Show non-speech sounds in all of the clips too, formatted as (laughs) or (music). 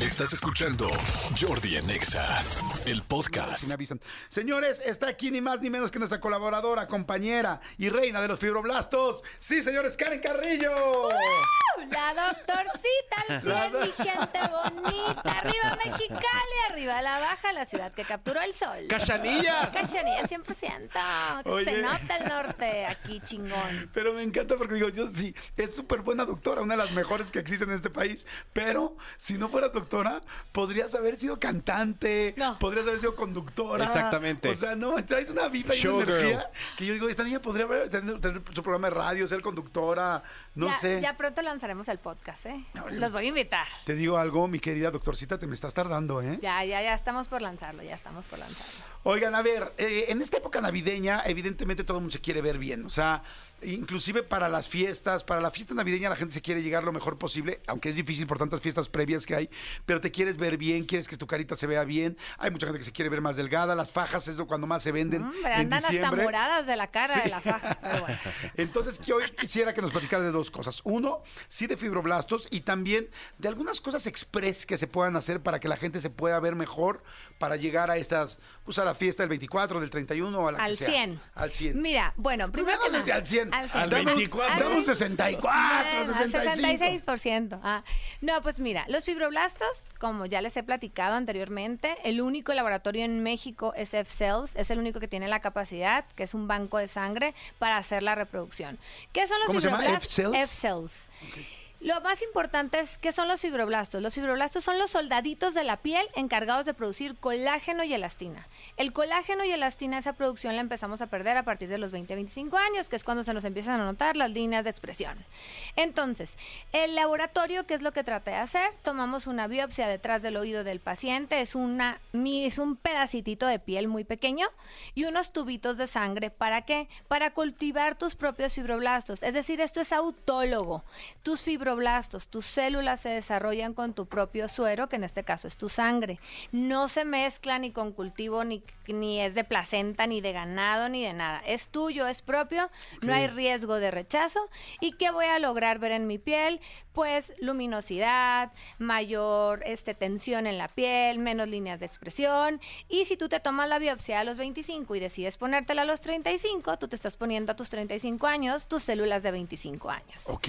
Estás escuchando Jordi en Exa, el podcast. Me avisan. Señores, está aquí ni más ni menos que nuestra colaboradora, compañera y reina de los fibroblastos. Sí, señores, Karen Carrillo. La doctorcita al (laughs) La 100, do- mi gente bonita. Arriba Mexicali, arriba la baja, la ciudad que capturó el sol. ¡Cachanillas! Cachanilla 100%. Que Oye. se nota el norte aquí, chingón. Pero me encanta porque digo, yo sí, es súper buena doctora, una de las mejores que existen en este país. Pero si no fueras doctora, podrías haber sido cantante, No. podrías haber sido conductora. Exactamente. O sea, no, traes una vibra y una energía que yo digo, esta niña podría haber, tener, tener su programa de radio, ser conductora, no ya, sé. ya pronto lanzaremos el podcast, ¿eh? No, yo- Los voy a invitar. Te digo algo, mi querida doctorcita, te me estás tardando, ¿eh? Ya, ya, ya estamos por lanzarlo, ya estamos por lanzarlo. Oigan, a ver, eh, en esta época navideña, evidentemente todo el mundo se quiere ver bien. O sea, inclusive para las fiestas, para la fiesta navideña la gente se quiere llegar lo mejor posible, aunque es difícil por tantas fiestas previas que hay, pero te quieres ver bien, quieres que tu carita se vea bien. Hay mucha gente que se quiere ver más delgada, las fajas es lo cuando más se venden Hombre, en andan hasta diciembre. moradas de la cara Sí. de la faja. Pero bueno. (laughs) Entonces, que hoy quisiera que nos platicara de dos cosas. Uno, sí de fibroblastos y también de algunas cosas express que se puedan hacer para que la gente se pueda ver mejor para llegar a estas, pues a la fiesta del 24, del 31 o a la que Al sea. 100. Al 100. Mira, bueno, primero que nada- al 100. Al 100. Al Dame un- 24. Dame un 64, Bueno, 65. al 66%. Ah. No, pues mira, los fibroblastos, como ya les he platicado anteriormente, el único laboratorio en México es F-Cells, es el único que tiene la capacidad, que es un banco de sangre, para hacer la reproducción. ¿Qué son los ¿Cómo se llama? fibroblastos? F-cells? F-Cells. Lo más importante es qué son los fibroblastos. Los fibroblastos son los soldaditos de la piel encargados de producir colágeno y elastina. El colágeno y elastina, esa producción la empezamos a perder a partir de los 20-25 años, que es cuando se nos empiezan a notar las líneas de expresión. Entonces, el laboratorio, ¿qué es lo que trata de hacer? Tomamos una biopsia detrás del oído del paciente, es, una, es un pedacitito de piel muy pequeño y unos tubitos de sangre. ¿Para qué? Para cultivar tus propios fibroblastos. Es decir, esto es autólogo. Tus fibroblastos, tus células se desarrollan con tu propio suero, que en este caso es tu sangre. No se mezcla ni con cultivo, ni, ni es de placenta, ni de ganado, ni de nada. Es tuyo, es propio, no hay riesgo de rechazo. ¿Y qué voy a lograr ver en mi piel? Pues luminosidad, mayor este, tensión en la piel, menos líneas de expresión. Y si tú te tomas la biopsia a los 25 y decides ponértela a los 35, tú te estás poniendo a tus 35 años tus células de 25 años. Ok.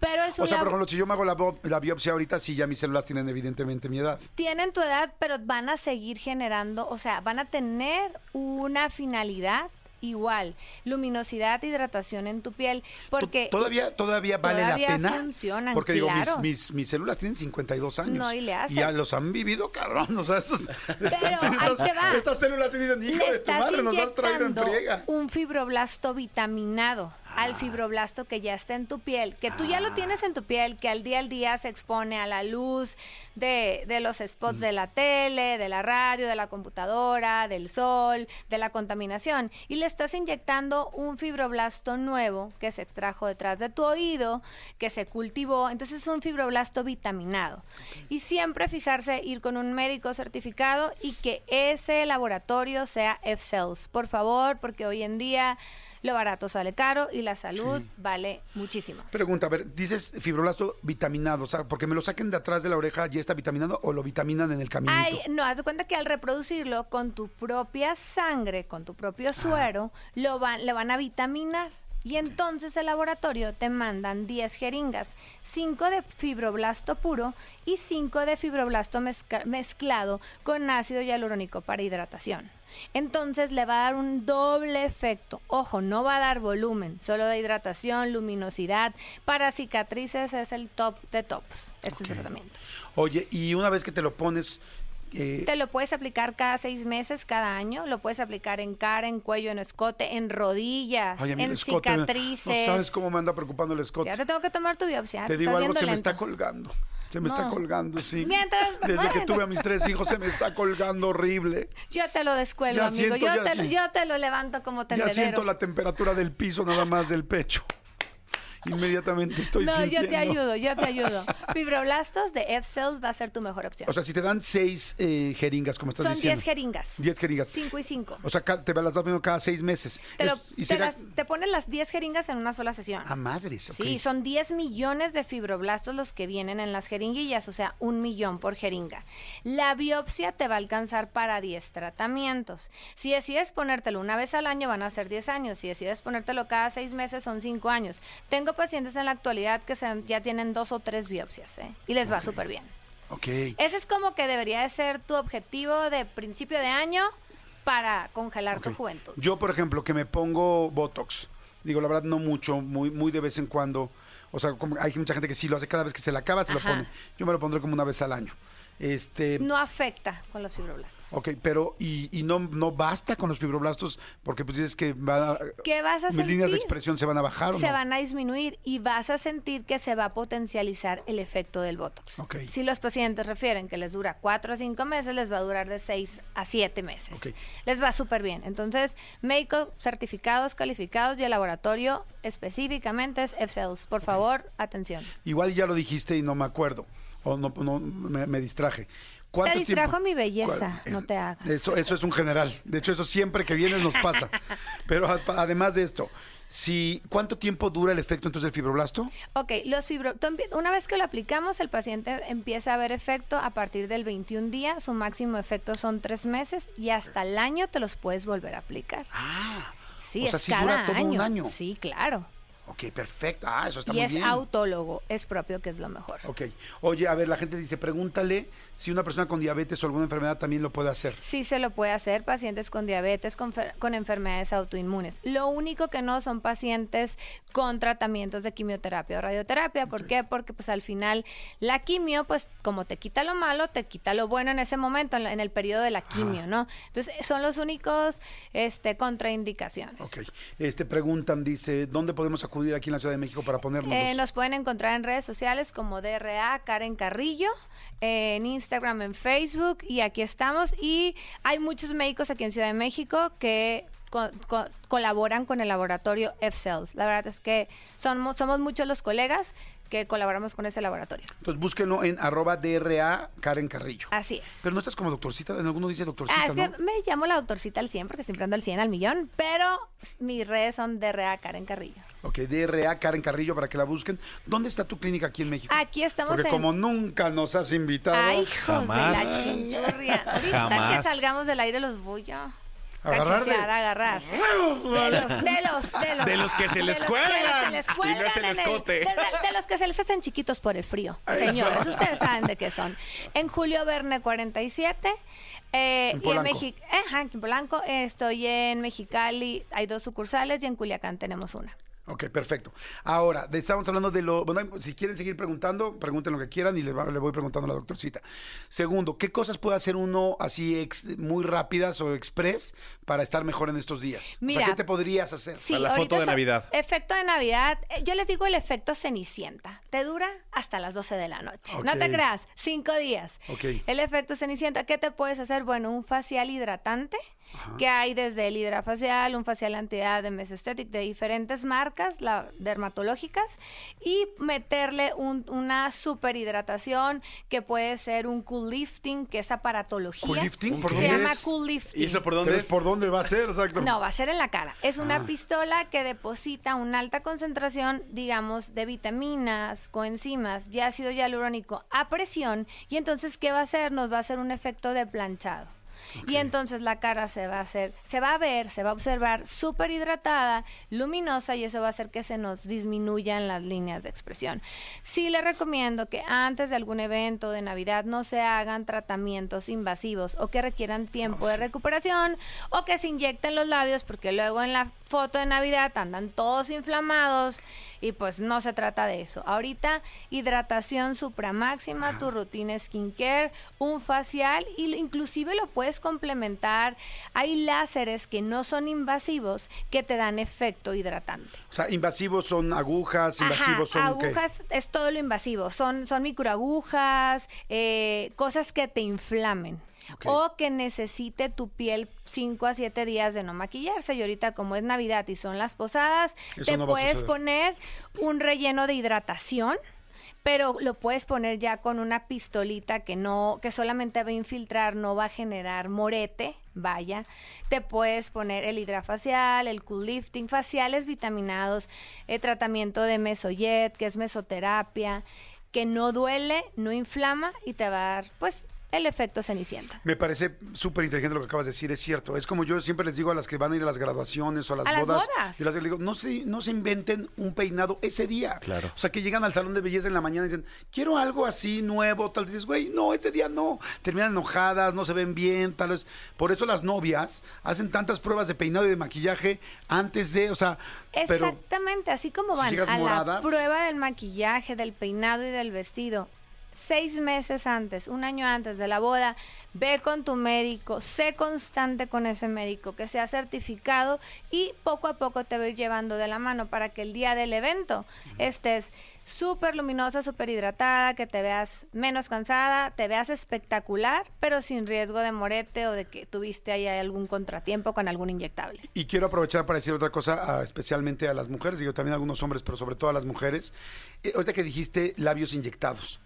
Pero es O un sea, ejemplo, si yo me hago la, la biopsia ahorita, sí, ya mis células tienen evidentemente mi edad. tienen tu edad, pero van a seguir generando, o sea, van a tener una finalidad igual, luminosidad, hidratación en tu piel, porque todavía todavía vale todavía la pena funcionan, porque digo mis, claro. mis, mis células tienen 52 años No, y le hacen. ya los han vivido cabrón (laughs) o sea estos, estas, ahí te va. estas células sí dicen hijo de tu madre nos has traído en friega un fibroblasto vitaminado. Al fibroblasto que ya está en tu piel, que tú ya lo tienes en tu piel, que al día al día se expone a la luz de, de los spots de la tele, de la radio, de la computadora, del sol, de la contaminación. Y le estás inyectando un fibroblasto nuevo que se extrajo detrás de tu oído, que se cultivó. Entonces es un fibroblasto vitaminado. Y siempre fijarse, ir con un médico certificado y que ese laboratorio sea F-Cells. Por favor, porque hoy en día lo barato sale caro y la salud vale muchísimo. pregunta a ver dices fibroblasto vitaminado o sea porque me lo saquen de atrás de la oreja ya está vitaminado o lo vitaminan en el caminito Ay, no, haz de cuenta que al reproducirlo con tu propia sangre, con tu propio suero, lo van, le van a vitaminar. Y entonces el laboratorio te mandan 10 jeringas, 5 de fibroblasto puro y 5 de fibroblasto mezclado con ácido hialurónico para hidratación. Entonces le va a dar un doble efecto. Ojo, no va a dar volumen, solo de hidratación, luminosidad. Para cicatrices es el top de tops, este tratamiento. oye y una vez que te lo pones eh, Te lo puedes aplicar cada seis meses, cada año. Lo puedes aplicar en cara, en cuello, en escote, en rodillas, en escote cicatrices. no sabes cómo me anda preocupando el escote Ya te tengo que tomar tu biopsia. Te digo algo, se me está colgando. Se me está colgando, sí. Mientras- Desde que tuve a mis tres hijos se me está colgando horrible. Yo te lo descuelo, Ya amigo. siento, yo, ya te, lo- sí. yo te lo levanto como Ya tendedero. siento la temperatura del piso nada más del pecho. Inmediatamente estoy no, sintiendo. yo te ayudo, yo te ayudo. (laughs) Fibroblastos de F-Cells va a ser tu mejor opción. O sea, si te dan seis eh, jeringas, como estás Son diciendo. 10 jeringas. 10 jeringas. 5 y 5. O sea, ca- te las vas poniendo cada seis meses. Te, lo- Es- y te será- las- te ponen las 10 jeringas en una sola sesión. Ah, madres, ok. Sí, son 10 millones de fibroblastos los que vienen en las jeringuillas, o sea, un millón por jeringa. La biopsia te va a alcanzar para 10 tratamientos. Si decides ponértelo una vez al año, van a ser 10 años. Si decides ponértelo cada 6 meses, son 5 años. Tengo pacientes en la actualidad que se- ya tienen dos o tres biopsias, ¿eh? Y les va súper bien. Ok. Ese es como que debería de ser tu objetivo de principio de año para congelar tu juventud. Yo, por ejemplo, que me pongo Botox. Digo, la verdad, no mucho, muy, muy de vez en cuando. O sea, como hay mucha gente que sí lo hace cada vez que se la acaba, se Ajá. lo pone. Yo me lo pondré como una vez al año. Este, No afecta con los fibroblastos. ok, pero y, y no, no basta con los fibroblastos porque pues dices que van a- ¿Qué vas a mis sentir? líneas de expresión se van a bajar o se no. van a disminuir y vas a sentir que se va a potencializar el efecto del Botox. Ok. Si los pacientes refieren que les dura 4 a 5 meses, les va a durar de 6 a 7 meses. Ok. Les va súper bien. Entonces, médicos certificados, calificados y el laboratorio específicamente es F-Cells. Por favor, atención. Igual ya lo dijiste y no me acuerdo. O no, no me, me distraje. ¿Cuánto Te distrajo tiempo- mi belleza, no te hagas. Eso, eso es un general. De hecho, eso siempre que vienes nos pasa. (laughs) Pero a- además de esto, si, ¿cuánto tiempo dura el efecto entonces del fibroblasto? Ok, los fibro... Una vez que lo aplicamos, el paciente empieza a ver efecto a partir del 21 día. Su máximo efecto son tres meses y hasta el año te los puedes volver a aplicar. Ah, Sí, o sea, es si cada dura todo un año. Sí, claro. Ok, perfecto. Ah, eso está y muy es bien. autólogo, es propio, que es lo mejor. Ok. Oye, a ver, la gente dice, pregúntale si una persona con diabetes o alguna enfermedad también lo puede hacer. Sí se lo puede hacer pacientes con diabetes, con, con enfermedades autoinmunes. Lo único que no son pacientes con tratamientos de quimioterapia o radioterapia. ¿Por qué? Porque pues al final la quimio, pues como te quita lo malo, te quita lo bueno en ese momento, en, la- en el periodo de la quimio, ¿no? Entonces son los únicos este, contraindicaciones. Ok. Este, preguntan, dice, ¿dónde podemos acudir aquí en la Ciudad de México para ponernos? Eh, nos pueden encontrar en redes sociales como DRA Karen Carrillo, eh, en Instagram, en Facebook y aquí estamos. Y hay muchos médicos aquí en Ciudad de México que co- co- colaboran con el laboratorio F-Cells. La verdad es que somos, somos muchos los colegas que colaboramos con ese laboratorio. Entonces búsquenlo en arroba DRA Karen Carrillo. Así es. Pero no estás como doctorcita, en alguno dice doctorcita, Ah, es que me llamo la doctorcita al 100 porque siempre ando al 100 al millón, pero mis redes son DRA Karen Carrillo. Ok, DRA Karen Carrillo para que la busquen. ¿Dónde está tu clínica aquí en México? Aquí estamos Porque en- como nunca nos has invitado. Ay, hijos Jamás. de la chinchurria. Ahorita que salgamos del aire los voy a Agarrar de- agarrar. De los, de los, de los. De los que se les de los cuelgan que se les y no cuelgan es el en el- escote. de, de los que se les hacen chiquitos por el frío. Señores, ustedes saben de qué son. En Julio Verne 47. Eh, En y en. México, en Polanco, eh, estoy en Mexicali, hay dos sucursales y en Culiacán tenemos una. Ok, perfecto. Ahora, de- estamos hablando de lo... Bueno, si quieren seguir preguntando, pregunten lo que quieran y le, va- le voy preguntando a la doctorcita. Segundo, ¿qué cosas puede hacer uno así ex- muy rápidas o express para estar mejor en estos días? o Mira, sea, ¿qué te podrías hacer? Sí, la foto de Navidad. Efecto de Navidad. eh, Yo les digo el efecto Cenicienta. Te dura hasta las 12 de la noche. No te creas, cinco días. Ok. El efecto Cenicienta, ¿qué te puedes hacer? Bueno, un facial hidratante, que hay desde el hidrafacial, un facial antiedad de Mesoesthetic de diferentes marcas la, dermatológicas, y meterle un- una super hidratación, que puede ser un cool lifting, que es aparatología. ¿Cool lifting? ¿Por Se llama es? cool lifting. ¿Y eso por dónde es? ¿Por dónde va a ser? Exacto. No, va a ser en la cara. Es una Ah. pistola que deposita una alta concentración, digamos, de vitaminas, coenzimas y ácido hialurónico a presión. Y entonces, ¿qué va a hacer? Nos va a hacer un efecto de planchado. Y entonces la cara se va a hacer, se va a ver, se va a observar súper hidratada, luminosa y eso va a hacer que se nos disminuyan las líneas de expresión. Sí le recomiendo que antes de algún evento de Navidad no se hagan tratamientos invasivos o que requieran tiempo de recuperación o que se inyecten los labios porque luego en la foto de Navidad andan todos inflamados y pues no se trata de eso. Ahorita hidratación supramáxima, tu rutina skincare, un facial y lo- inclusive lo puedes puedes complementar. Hay láseres que no son invasivos que te dan efecto hidratante. O sea, invasivos son agujas, invasivos Ajá, son ¿qué? agujas es todo lo invasivo. Son, son microagujas, eh, cosas que te inflamen. O que necesite tu piel 5 a 7 días de no maquillarse. Y ahorita, como es Navidad y son las posadas, Eso te no puedes poner un relleno de hidratación. Pero lo puedes poner ya con una pistolita que no, que solamente va a infiltrar, no va a generar morete, vaya. Te puedes poner el hidrafacial, el cool lifting, faciales vitaminados, eh, tratamiento de mesojet, que es mesoterapia, que no duele, no inflama y te va a dar, pues, el efecto cenicienta. Me parece súper inteligente lo que acabas de decir, es cierto. Es como yo siempre les digo a las que van a ir a las graduaciones o a las A las bodas. bodas. Y las les digo, no se, no se inventen un peinado ese día. Claro. O sea, que llegan al salón de belleza en la mañana y dicen, quiero algo así nuevo, tal. Dices, güey, no, ese día no. Terminan enojadas, no se ven bien, tal vez. Por eso las novias hacen tantas pruebas de peinado y de maquillaje antes de, o sea, pero Exactamente, así como van a morada- la prueba del maquillaje, del peinado y del vestido. Seis meses antes, un año antes de la boda, ve con tu médico, sé constante con ese médico, que sea certificado y poco a poco te va a ir llevando de la mano para que el día del evento estés súper luminosa, súper hidratada, que te veas menos cansada, te veas espectacular, pero sin riesgo de morete o de que tuviste ahí algún contratiempo con algún inyectable. Y quiero aprovechar para decir otra cosa, a- especialmente a las mujeres, digo también a algunos hombres, pero sobre todo a las mujeres. Eh, ahorita que dijiste labios inyectados.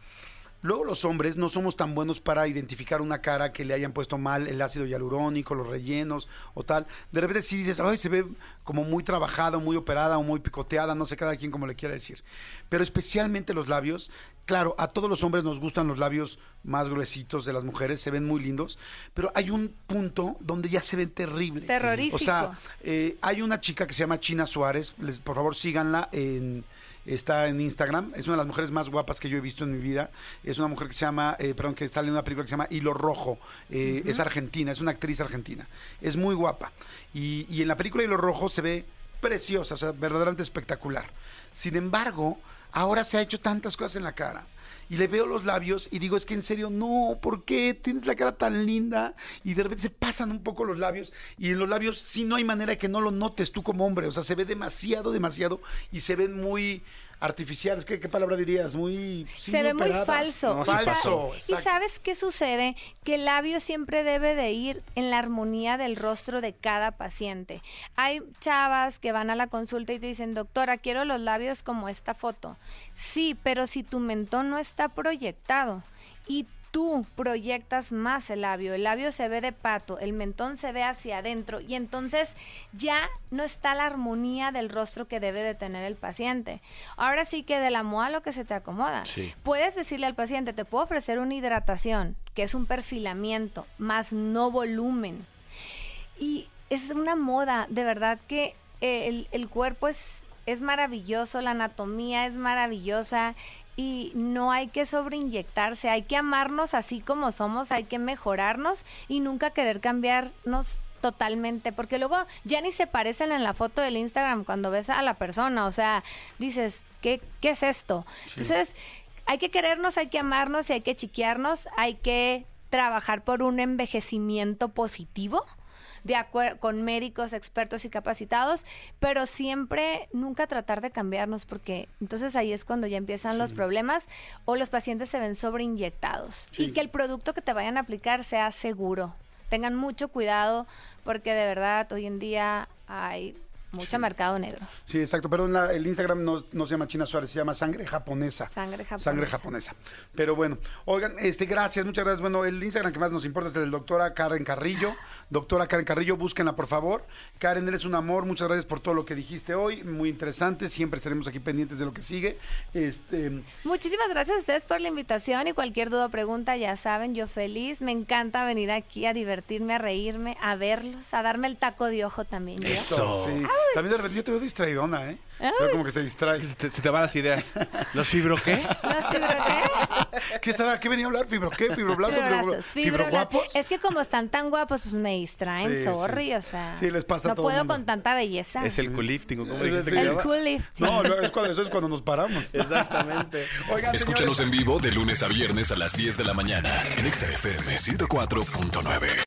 Luego los hombres no somos tan buenos para identificar una cara que le hayan puesto mal el ácido hialurónico, los rellenos o tal. De repente si dices, ay, se ve como muy trabajada, muy operada o muy picoteada, no sé cada quien como le quiera decir. Pero especialmente los labios, claro, a todos los hombres nos gustan los labios más gruesitos de las mujeres, se ven muy lindos, pero hay un punto donde ya se ven terribles. Terrorífico. O sea, eh, hay una chica que se llama China Suárez, les- por favor síganla en está en Instagram, es una de las mujeres más guapas que yo he visto en mi vida, es una mujer que se llama, eh, perdón, que sale en una película que se llama Hilo Rojo, eh, es argentina, es una actriz argentina, es muy guapa. Y, y en la película Hilo Rojo se ve preciosa, o sea, verdaderamente espectacular. Sin embargo, ahora se ha hecho tantas cosas en la cara. Y le veo los labios y digo, es que en serio, no, ¿por qué tienes la cara tan linda? Y de repente se pasan un poco los labios. Y en los labios sí no hay manera de que no lo notes tú como hombre. O sea, se ve demasiado, demasiado. Y se ven muy artificiales. ¿Qué, qué palabra dirías? Muy... sí, se ve muy operadas. falso. No, y, sí, sa- falso. y exacto. sabes qué sucede? Que el labio siempre debe de ir en la armonía del rostro de cada paciente. Hay chavas que van a la consulta y te dicen, doctora, quiero los labios como esta foto. Sí, pero si tu mentón no está proyectado y tú proyectas más el labio, el labio se ve de pato, el mentón se ve hacia adentro y entonces ya no está la armonía del rostro que debe de tener el paciente. Ahora sí que de la moda lo que se te acomoda. Sí. Puedes decirle al paciente, te puedo ofrecer una hidratación, que es un perfilamiento, más no volumen. Y es una moda, de verdad que eh, el, el cuerpo es, es maravilloso, la anatomía es maravillosa y no hay que sobreinyectarse, hay que amarnos así como somos, hay que mejorarnos y nunca querer cambiarnos totalmente, porque luego ya ni se parecen en la foto del Instagram cuando ves a la persona, o sea, dices, ¿qué, qué es esto? Entonces, hay que querernos, hay que amarnos y hay que chiquearnos, hay que trabajar por un envejecimiento positivo de acuer- con médicos expertos y capacitados, pero siempre nunca tratar de cambiarnos porque entonces ahí es cuando ya empiezan los problemas o los pacientes se ven sobreinyectados Sí. y que el producto que te vayan a aplicar sea seguro. Tengan mucho cuidado porque de verdad hoy en día hay mucho mercado negro. Sí, exacto. Perdón, la- el Instagram no, no se llama China Suárez, se llama Sangre Japonesa. Sangre japonesa. Sangre japonesa. Pero bueno, oigan, este, gracias, muchas gracias. Bueno, el Instagram que más nos importa es el de doctora Karen Carrillo. Doctora Karen Carrillo, búsquenla, por favor. Karen, eres un amor. Muchas gracias por todo lo que dijiste hoy. Muy interesante. Siempre estaremos aquí pendientes de lo que sigue. Este, Muchísimas gracias a ustedes por la invitación y cualquier duda o pregunta, ya saben, yo feliz. Me encanta venir aquí a divertirme, a reírme, a verlos, a darme el taco de ojo también. yo. Eso. sí. También de repente yo te veo distraidona, ¿eh? Veo como que se distrae. Se te, se te van las ideas. ¿Los fibro qué? ¿Los fibro qué? ¿Qué estaba? ¿Qué venía a hablar? ¿Fibro qué? ¿Fibroblasto? Fibroblastos, ¿Fibro guapos? Es que como están tan guapos, pues me distraen, Sí, sorry, sí. o sea. Sí, les pasa a No todo puedo mundo. con tanta belleza. Es el culifting, ¿o ¿cómo Es el dijiste El cool lift. No, no, es cuando, eso es cuando nos paramos. Exactamente. (laughs) Oigan, Escúchanos señores, en vivo de lunes a viernes a las 10 de la mañana en Exa FM 104.9.